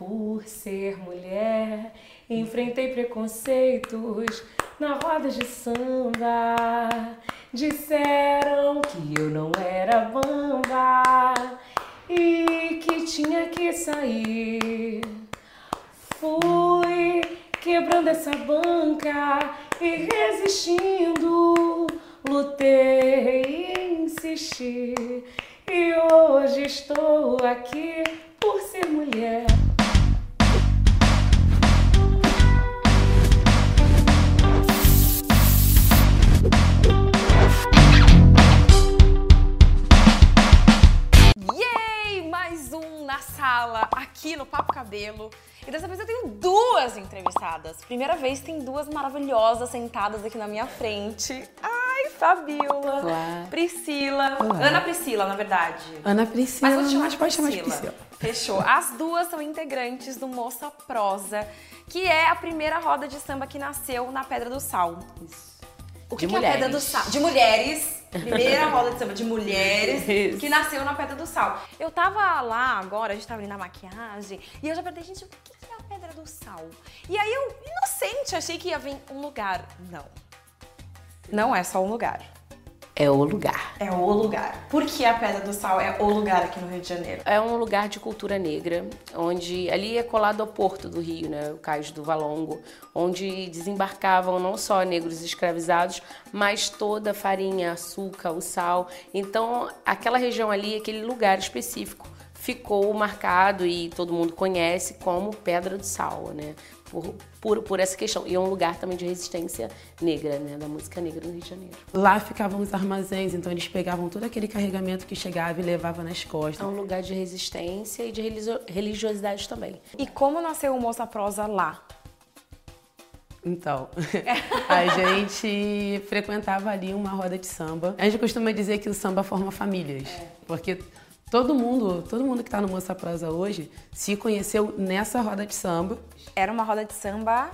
Por ser mulher, enfrentei preconceitos na roda de samba. Disseram que eu não era bamba e que tinha que sair. Fui quebrando essa banca e resistindo, lutei e insisti. E hoje estou aqui por ser Cabelo. E dessa vez eu tenho duas entrevistadas. Primeira vez tem duas maravilhosas sentadas aqui na minha frente. Ai, Fabiola. Olá. Priscila. Olá. Ana Priscila, na verdade. Ana Priscila, Mas vou te chamar de pode chamar de Priscila. Fechou. As duas são integrantes do Moça Prosa, que é a primeira roda de samba que nasceu na Pedra do Sal. O que, De que é a Pedra do. Sal? De mulheres. Primeira roda de samba de mulheres Isso. que nasceu na Pedra do Sal. Eu tava lá agora, a gente tava ali na maquiagem, e eu já perguntei, gente, o que que é a Pedra do Sal? E aí eu, inocente, achei que ia vir um lugar. Não. Não é só um lugar. É o lugar. É o lugar. Por que a Pedra do Sal é o lugar aqui no Rio de Janeiro? É um lugar de cultura negra, onde ali é colado ao porto do Rio, né, o Cais do Valongo, onde desembarcavam não só negros escravizados, mas toda a farinha, açúcar, o sal. Então, aquela região ali, aquele lugar específico, ficou marcado e todo mundo conhece como Pedra do Sal, né? Por, por, por essa questão. E é um lugar também de resistência negra, né? Da música negra no Rio de Janeiro. Lá ficavam os armazéns, então eles pegavam todo aquele carregamento que chegava e levavam nas É costas. um lugar de resistência e de religio- religiosidade também. E como nasceu o Moça Prosa lá? Então, a gente frequentava ali uma roda de samba. A gente costuma dizer que o samba forma famílias, porque todo mundo, todo mundo que está no Moça Prosa hoje se conheceu nessa roda de samba Era uma roda de samba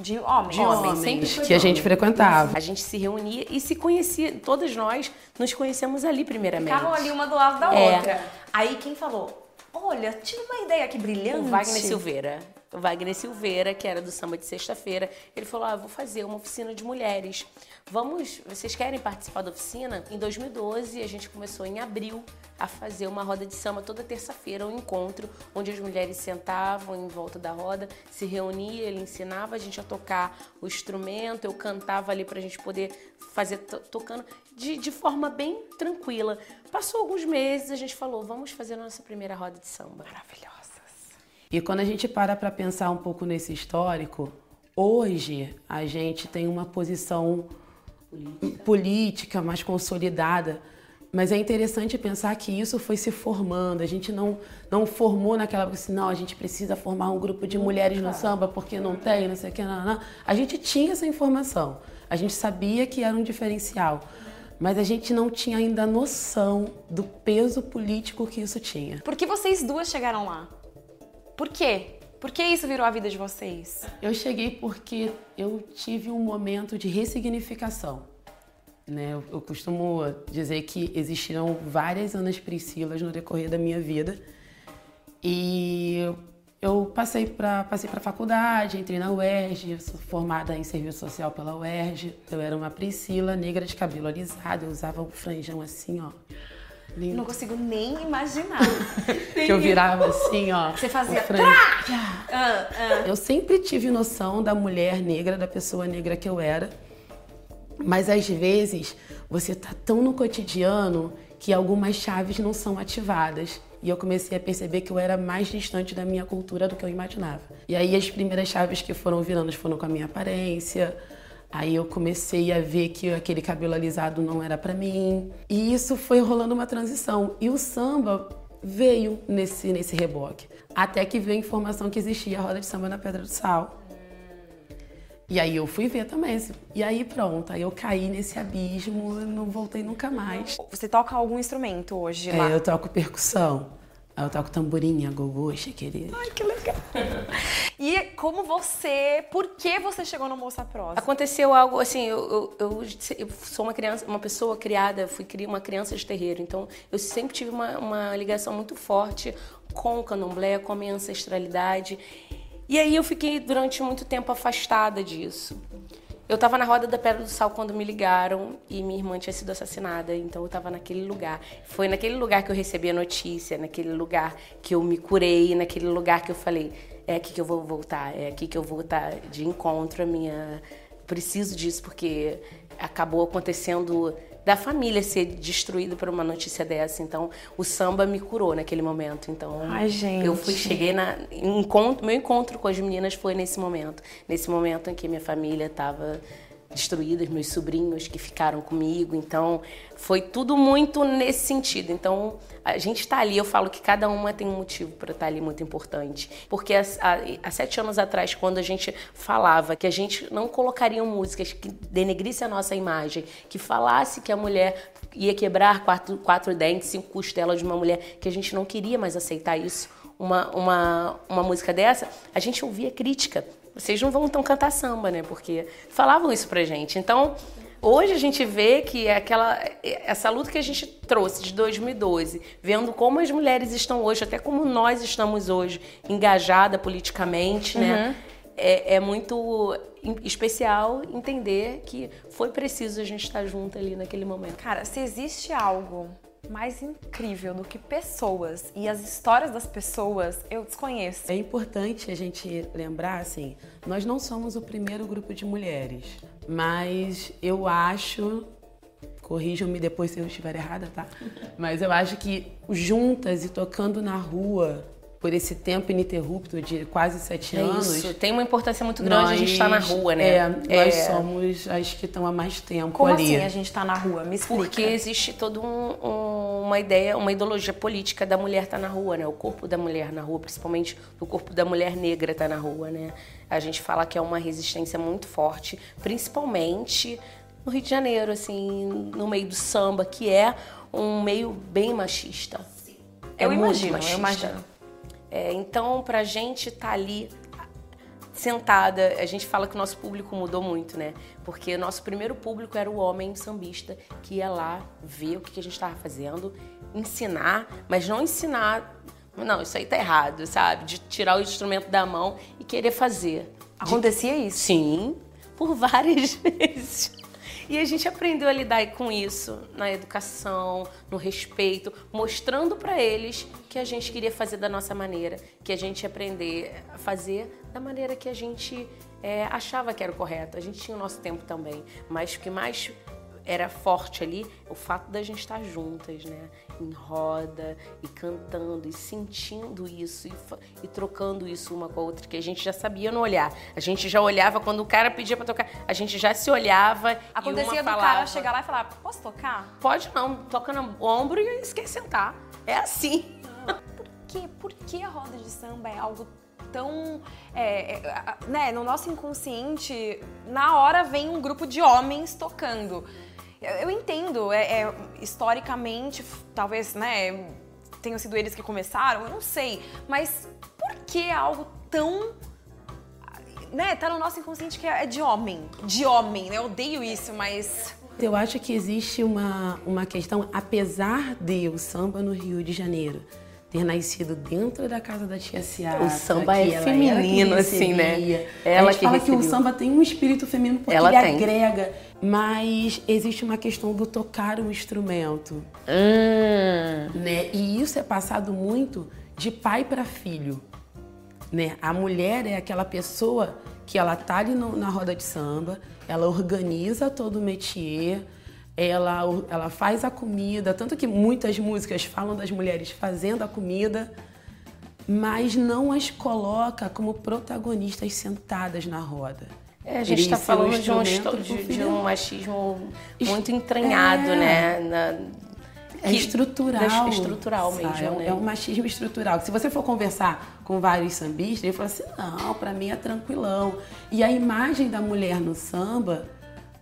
de homens. de Homem, homens sempre foi que a de gente homem. frequentava. A gente se reunia e se conhecia, todas nós nos conhecemos ali primeiramente. Ficavam ali uma do lado da É. outra. Aí quem falou? Olha, tive uma ideia aqui brilhante. O Wagner Silveira. O Wagner Silveira, que era do samba de sexta-feira, ele falou: ah, vou fazer uma oficina de mulheres. Vamos, vocês querem participar da oficina? Em 2012, a gente começou em abril a fazer uma roda de samba toda terça-feira, um encontro onde as mulheres sentavam em volta da roda, se reuniam, ele ensinava a gente a tocar o instrumento, eu cantava ali pra gente poder fazer to- tocando de, de forma bem tranquila. Passou alguns meses, a gente falou: vamos fazer a nossa primeira roda de samba. Maravilhosas. E quando a gente para para pensar um pouco nesse histórico, hoje a gente tem uma posição política, mais consolidada. Mas é interessante pensar que isso foi se formando. A gente não, não formou naquela época assim, não, a gente precisa formar um grupo de mulheres no samba porque não tem, não sei o que, não, não. A gente tinha essa informação. A gente sabia que era um diferencial. Mas a gente não tinha ainda noção do peso político que isso tinha. Por que vocês duas chegaram lá? Por quê? Por que isso virou a vida de vocês? Eu cheguei porque eu tive um momento de ressignificação. Né? Eu, costumo dizer que existiram várias Anas Priscilas no decorrer da minha vida. E eu passei para passei a faculdade, entrei na UERJ, sou formada em serviço social pela UERJ. Eu era uma Priscila, negra de cabelo alisado, eu usava um franjão assim, ó. Lindo. Não consigo nem imaginar. Que eu virava assim, ó. Você fazia fran- Ah, ah. Eu sempre tive noção da mulher negra, da pessoa negra que eu era. Mas às vezes você tá tão no cotidiano que algumas chaves não são ativadas. E eu comecei a perceber que eu era mais distante da minha cultura do que eu imaginava. E aí as primeiras chaves que foram virando foram com a minha aparência. Aí eu comecei a ver que aquele cabelo alisado não era pra mim. E isso foi rolando uma transição. E o samba veio nesse, nesse reboque. Até que veio a informação que existia a roda de samba na Pedra do Sal. E aí eu fui ver também. E aí pronto, aí eu caí nesse abismo, não voltei nunca mais. Você toca algum instrumento hoje lá? É, eu toco percussão. Aí eu toco tamborinha, gogô, chequerê. Ai, que legal. e como você, por que você chegou no Moça Prosa? Aconteceu algo assim, eu, eu, eu, eu sou uma criança, uma pessoa criada, fui uma criança de terreiro, então eu sempre tive uma, uma ligação muito forte com o candomblé, com a minha ancestralidade. E aí eu fiquei durante muito tempo afastada disso. Eu estava na Roda da Pedra do Sal quando me ligaram e minha irmã tinha sido assassinada, então eu estava naquele lugar. Foi naquele lugar que eu recebi a notícia, naquele lugar que eu me curei, naquele lugar que eu falei, é aqui que eu vou voltar, é aqui que eu vou estar de encontro a minha preciso disso porque acabou acontecendo da família ser destruída por uma notícia dessa. Então, o samba me curou naquele momento. Então, Ai, gente. eu fui, cheguei na encontro, meu encontro com as meninas foi nesse momento, nesse momento em que minha família estava destruídas, meus sobrinhos que ficaram comigo. Então, foi tudo muito nesse sentido. Então, a gente está ali, eu falo que cada uma tem um motivo para estar tá ali muito importante. Porque há, sete anos atrás, quando a gente falava que a gente não colocaria músicas que denegrisse a nossa imagem, que falasse que a mulher ia quebrar quatro, quatro dentes, cinco costelas de uma mulher, que a gente não queria mais aceitar isso. Uma, uma, uma música dessa, a gente ouvia crítica vocês não vão então cantar samba, né? Porque falavam isso pra gente. Então, hoje a gente vê que é aquela essa luta que a gente trouxe de 2012, vendo como as mulheres estão hoje, até como nós estamos hoje, engajada politicamente, né? uhum. né? É, é, muito especial entender que foi preciso a gente estar junto ali naquele momento. Cara, se existe algo mais incrível do que pessoas e as histórias das pessoas, eu desconheço. É importante a gente lembrar, assim, nós não somos o primeiro grupo de mulheres, mas eu acho, corrijam-me depois se eu estiver errada, tá? Mas eu acho que juntas e tocando na rua, por esse tempo ininterrupto de quase sete é anos. Isso, tem uma importância muito grande nós, a gente estar tá na rua, né? É, é, nós somos as que estão há mais tempo Como ali. assim a gente está na rua? Me explica. Porque existe toda um, um, uma ideia, uma ideologia política da mulher estar tá na rua, né? O corpo da mulher na rua, principalmente o corpo da mulher negra estar tá na rua, né? A gente fala que é uma resistência muito forte, principalmente no Rio de Janeiro, assim, no meio do samba, que é um meio bem machista. É eu imagino, machista. eu imagino. É, então, para a gente estar tá ali sentada, a gente fala que o nosso público mudou muito, né? Porque o nosso primeiro público era o homem sambista que ia lá ver o que a gente estava fazendo, ensinar, mas não ensinar. Não, isso aí tá errado, sabe? De tirar o instrumento da mão e querer fazer. Acontecia isso? Sim, por várias vezes. E a gente aprendeu a lidar com isso na educação, no respeito, mostrando para eles que a gente queria fazer da nossa maneira, que a gente ia aprender a fazer da maneira que a gente é, achava que era o correto. A gente tinha o nosso tempo também, mas o que mais era forte ali o fato da gente estar juntas, né? Em roda e cantando e sentindo isso e, e, trocando isso uma com a outra, que a gente já sabia no olhar. A gente já olhava quando o cara pedia para tocar, a gente já se olhava Acontecia do falava, cara chegar lá e falar: "Posso tocar?" Pode não, toca no ombro e esquece sentar. É assim. Por quê? Por que a roda de samba é algo tão. É, é, né, no nosso inconsciente, na hora vem um grupo de homens tocando. Eu entendo, é, é, historicamente, talvez, né, tenham sido eles que começaram, eu não sei. Mas por que algo tão. Né, tá no nosso inconsciente que é de homem. De homem, né? Eu odeio isso, mas. Eu acho que existe uma, uma questão, apesar de o samba no Rio de Janeiro ter nascido dentro da casa da tia Ciara. O samba é feminino, assim, né? Ela a gente que fala recebeu. que o samba tem um espírito feminino porque Ela ele tem. agrega. Mas existe uma questão do tocar o instrumento. Hum. Né? E isso é passado muito de pai para filho. Né? A mulher é aquela pessoa que ela tá ali no, na roda de samba, ela organiza todo o métier, ela, ela faz a comida, tanto que muitas músicas falam das mulheres fazendo a comida, mas não as coloca como protagonistas sentadas na roda. É, a gente está falando de um, de, de um, machismo muito entranhado, é. né? Na, é estrutural. Estrutural mesmo, é, né? É um machismo estrutural. Se você for conversar com vários sambistas, ele fala assim: não, para mim é tranquilão. E a imagem da mulher no samba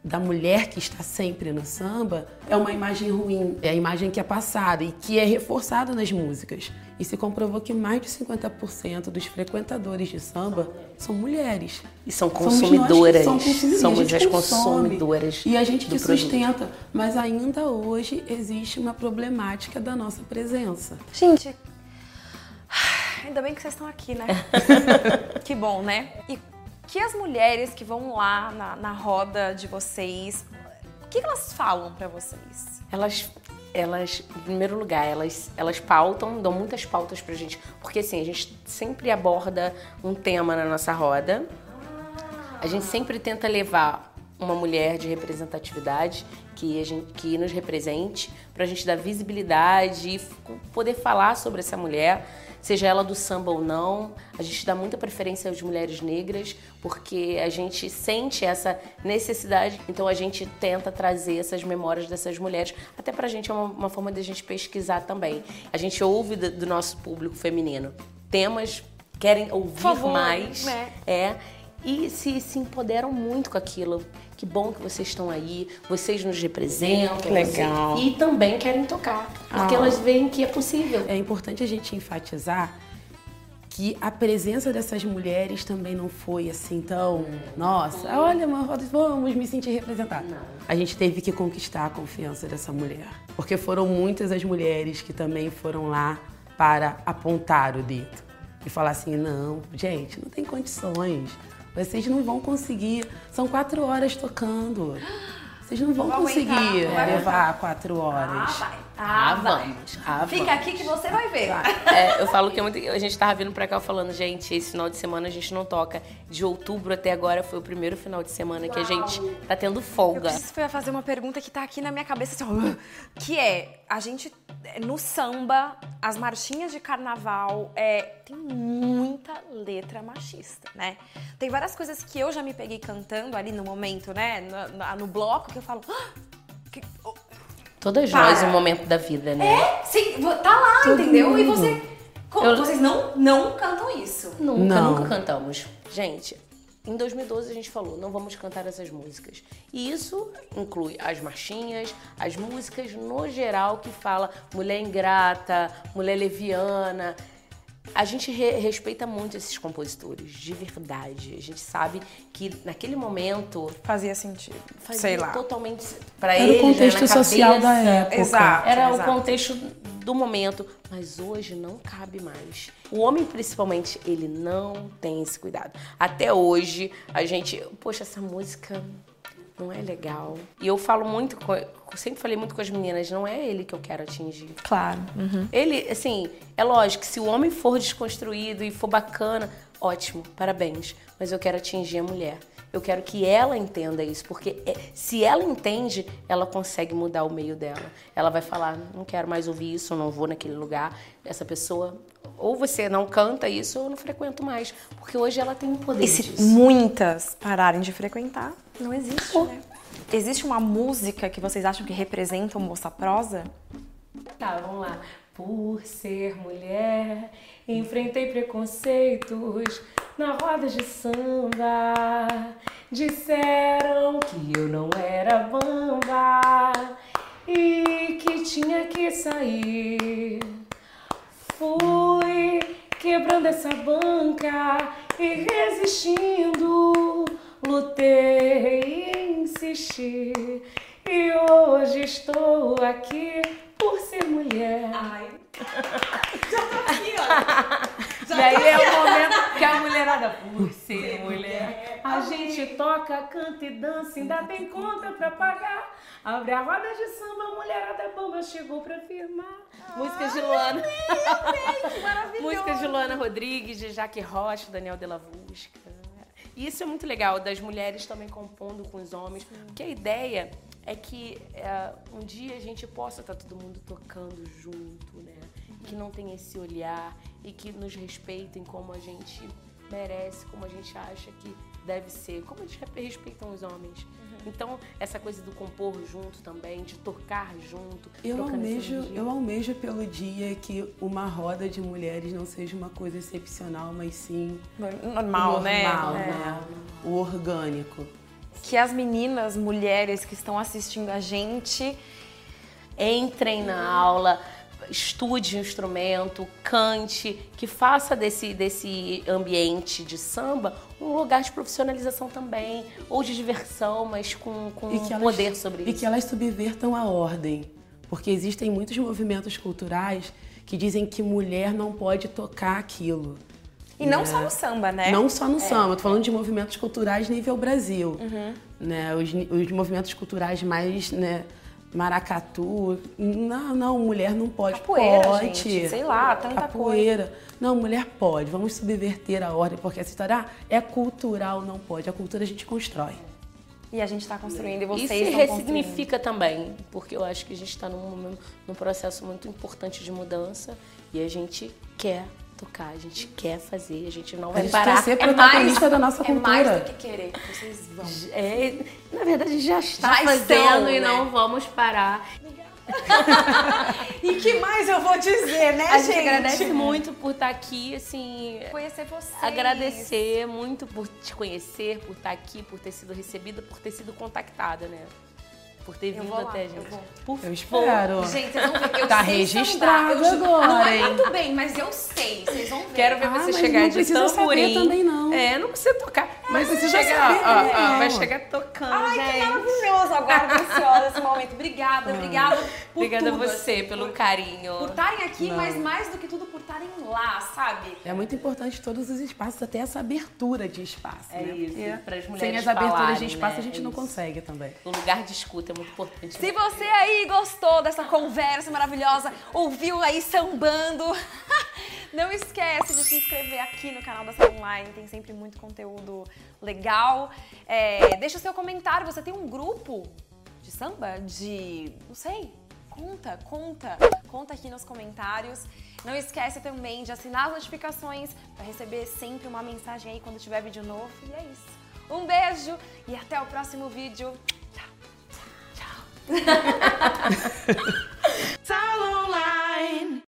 da mulher que está sempre no samba é uma imagem ruim, é a imagem que é passada e que é reforçada nas músicas. E se comprovou que mais de 50% dos frequentadores de samba são mulheres. E são Somos nós que consumidoras. Somos A gente as consome. consumidoras. E a gente que produto. sustenta. Mas ainda hoje existe uma problemática da nossa presença. Gente, ainda bem que vocês estão aqui, né? que bom, né? E que as mulheres que vão lá na, na roda de vocês, o que, elas falam pra vocês? Elas, elas, em primeiro lugar, elas, elas pautam, dão muitas pautas pra gente. Porque assim, a gente sempre aborda um tema na nossa roda. A gente sempre tenta levar uma mulher de representatividade que, a gente, que nos represente, pra gente dar visibilidade e poder falar sobre essa mulher, seja ela do samba ou não. A gente dá muita preferência às mulheres negras, porque a gente sente essa necessidade, então a gente tenta trazer essas memórias dessas mulheres. Até pra gente é uma, uma forma de a gente pesquisar também. A gente ouve do, do nosso público feminino temas, querem ouvir favor, mais. né? É. E se, se empoderam muito com aquilo. Que bom que vocês estão aí, vocês nos representam. Que legal. vocês- E também querem tocar. Porque Ah. elas veem que é possível. É importante a gente enfatizar que a presença dessas mulheres também não foi assim tão, nossa, olha, vamos me sentir representada. A gente teve que conquistar a confiança dessa mulher, porque foram muitas as mulheres que também foram lá para apontar o dedo e falar assim, não, gente, não tem condições, vocês não vão conseguir, são quatro horas tocando. Vocês não vão vai conseguir aguentar, vai levar quatro horas. vai. Ah, vamos. Ah, Fica aqui que você vai ver. É, eu falo que é muito, a gente tava vindo pra cá falando, gente, esse final de semana a gente não toca. De outubro até agora foi o primeiro final de semana que a gente tá tendo Eu folga. preciso fazer uma pergunta que tá aqui na minha cabeça, assim, que é, a gente, no samba, as marchinhas de carnaval, é, tem muita letra machista, né? Tem várias coisas que eu já me peguei cantando ali no momento, né, no, no- bloco, que eu falo... "Ah, que- Todas Para. nós, um momento da vida, né? É, sim, tá lá, entendeu? E você... co- Eu- Vocês não, não cantam isso. Nunca, Não. nunca cantamos. Gente, em 2012 a gente falou, não vamos cantar essas músicas. E isso inclui as marchinhas, as músicas no geral que fala mulher ingrata, mulher leviana. A gente re- respeita muito esses compositores, de verdade. A gente sabe que naquele momento Fazia sentido, fazia sei lá. totalmente para Era o né, contexto na social da cabeça. época. Exato. Era exato. o contexto do momento, mas hoje não cabe mais. O homem, principalmente, ele não tem esse cuidado. Até hoje, a gente, poxa, essa música não é legal. E eu falo muito, com, sempre falei muito com as meninas, não é ele que eu quero atingir. Claro. Ele, assim, é lógico, se o homem for desconstruído e for bacana, ótimo, parabéns. Mas eu quero atingir a mulher. Eu quero que ela entenda isso, porque é- se ela entende, ela consegue mudar o meio dela. Ela vai falar: não quero mais ouvir isso, não vou naquele lugar. Essa pessoa, ou você não canta isso, ou eu não frequento mais. Porque hoje ela tem o poder E se disso. muitas pararem de frequentar, não existe, né? Existe uma música que vocês acham que representa o Moça Prosa? Tá, vamos lá. Por ser mulher, enfrentei preconceitos na roda de samba. Disseram que eu não era bamba e que tinha que sair. Fui quebrando essa banca e resistindo. Lutei e insisti. E hoje estou aqui por ser mulher. Ai, já tô aqui, ó. E aí é o momento que a mulherada, por ser mulher, a gente toca, canta e dança, ainda tem conta pra pagar. Abre a roda de samba, a mulherada bomba chegou pra firmar. Músicas de Luana. Maravilhoso. Músicas de Luana Rodrigues, de Jaque Rocha, Daniel de la Vusca. E isso é muito legal, das mulheres também compondo com os homens. Porque a ideia é que é, um dia a gente possa estar todo mundo tocando junto, né? Que não tem esse olhar e que nos respeitem como a gente merece, como a gente acha que deve ser, como eles re- respeitam os homens. Então, essa coisa do compor junto também, de tocar junto. Eu almejo, eu almejo pelo dia que uma roda de mulheres não seja uma coisa excepcional, mas sim Normal, né? normal, É. né? O orgânico. que as meninas, mulheres que estão assistindo a gente, Entrem na aula, estude o instrumento, cante, que faça desse, desse ambiente de samba um lugar de profissionalização também, ou de diversão, mas com, com E que elas- poder sobre E isso. que elas subvertam a ordem. Porque existem muitos movimentos culturais que dizem que mulher não pode tocar aquilo. e não só no samba, né? Não só no samba, tô falando de movimentos culturais nível Brasil. Né? Os, os movimentos culturais mais, né, maracatu. Não, não, mulher não pode. Capoeira, pode. gente, sei lá, tanta Capoeira. Não, mulher pode. Vamos subverter a ordem, porque essa história ah, é cultural, não pode. A cultura a gente constrói. E a gente tá construindo e E vocês estão construindo. ressignifica também, porque eu acho que a gente está num, momento- num processo muito importante de mudança e a gente quer tocar, a gente quer fazer, a gente não A vai gente parar. quer ser protagonista da nossa é cultura. mais do que querer, vocês vão. É, na verdade, já está Já fazendo estão, e né? não vamos parar. E que mais eu vou dizer, né, A gente agradece muito por estar aqui, assim, Conhecer vocês. agradecer muito por te conhecer, por estar aqui, por ter sido recebida, por ter sido contactada, né? Por ter Eu vindo vou lá, até a eu gente. vou. Por Eu espero. Gente, vocês vão ver. Eu Tá sei registrado. Eu Não agora, é hein? muito bem, mas eu sei. Vocês vão ver. Quero ver Ah, você chegar não de tamborim. também, não. É, não precisa tocar. Mas precisa chegar, saber ó, também, ó, não. vai chegar tocando, Ai, que gente. maravilhoso. Agora ansiosa esse momento. Obrigada, obrigada por Obrigada a você assim, pelo por- carinho. Por estarem aqui, mas mais do que tudo por estarem lá, sabe? É muito importante todos os espaços, até essa abertura de espaço. É né? isso, Porque para as mulheres Sem as aberturas falarem, de espaço né? a gente É não isso. consegue também. O lugar de escuta é muito importante. Se você aí gostou dessa conversa maravilhosa, ouviu aí sambando, não esquece de se inscrever aqui no canal da Sala Online, tem sempre muito conteúdo legal. É, deixa o seu comentário, você tem um grupo de samba? De. não sei. Conta, conta, conta aqui nos comentários. Não esquece também de assinar as notificações para receber sempre uma mensagem aí quando tiver vídeo novo. E é isso. Um beijo e até o próximo vídeo. Tchau, tchau, tchau.